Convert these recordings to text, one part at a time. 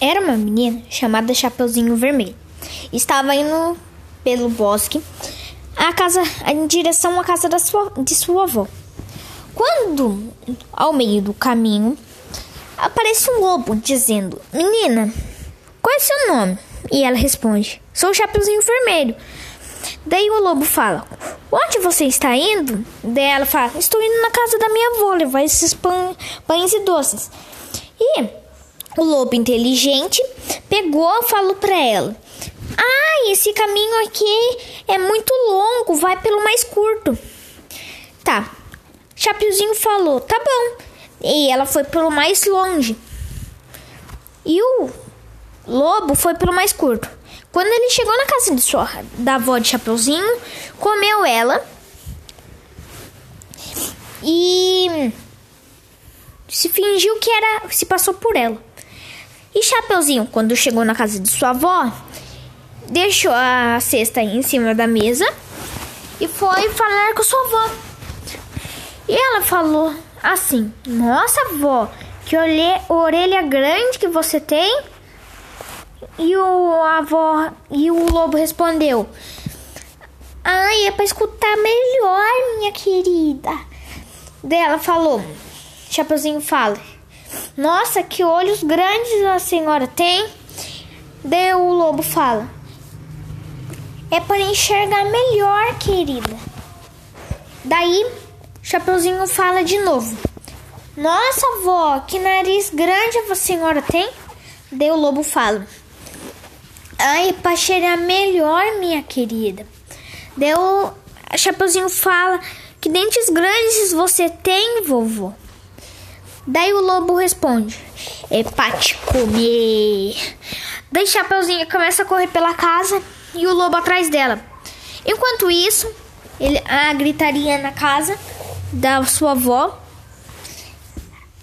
Era uma menina chamada Chapeuzinho Vermelho. Estava indo pelo bosque a casa, em direção à casa da sua, de sua avó. Quando, ao meio do caminho, aparece um lobo dizendo: Menina, qual é seu nome? E ela responde: Sou o Chapeuzinho Vermelho. Daí o lobo fala: Onde você está indo? Daí ela fala: Estou indo na casa da minha avó levar esses pães e doces. E o lobo inteligente pegou e falou para ela: Ah, esse caminho aqui é muito longo, vai pelo mais curto. Tá. Chapeuzinho falou: Tá bom. E ela foi pelo mais longe. E o lobo foi pelo mais curto. Quando ele chegou na casa de sua, da avó de Chapeuzinho, comeu ela e se fingiu que era, se passou por ela. E Chapeuzinho, quando chegou na casa de sua avó, deixou a cesta em cima da mesa e foi falar com sua avó. E ela falou assim: Nossa, avó, que orelha grande que você tem. E o avó e o lobo respondeu: Ai, é para escutar melhor, minha querida. Daí ela falou: Chapeuzinho fala: Nossa, que olhos grandes a senhora tem. Daí o lobo fala: É para enxergar melhor, querida. Daí Chapeuzinho fala de novo: Nossa, avó, que nariz grande a senhora tem. Daí o lobo fala: Ai, para cheirar melhor, minha querida. Deu. Chapeuzinho fala: Que dentes grandes você tem, vovô? Daí o lobo responde: É pra te comer. Daí Chapeuzinho começa a correr pela casa e o lobo atrás dela. Enquanto isso, ele, a gritaria na casa da sua avó.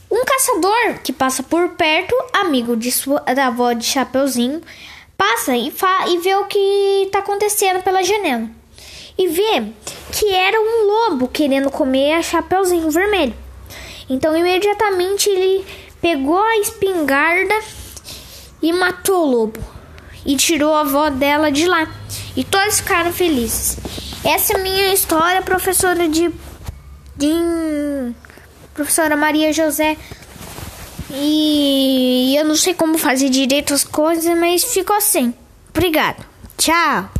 Um caçador que passa por perto, amigo de sua, da avó de Chapeuzinho, passa e, fa e vê o que está acontecendo pela janela. E vê que era um lobo querendo comer a Chapeuzinho Vermelho. Então, imediatamente, ele pegou a espingarda e matou o lobo. E tirou a avó dela de lá. E todos ficaram felizes. Essa é a minha história, professora de. de professora Maria José e eu não sei como fazer direito as coisas, mas ficou assim. Obrigado. Tchau.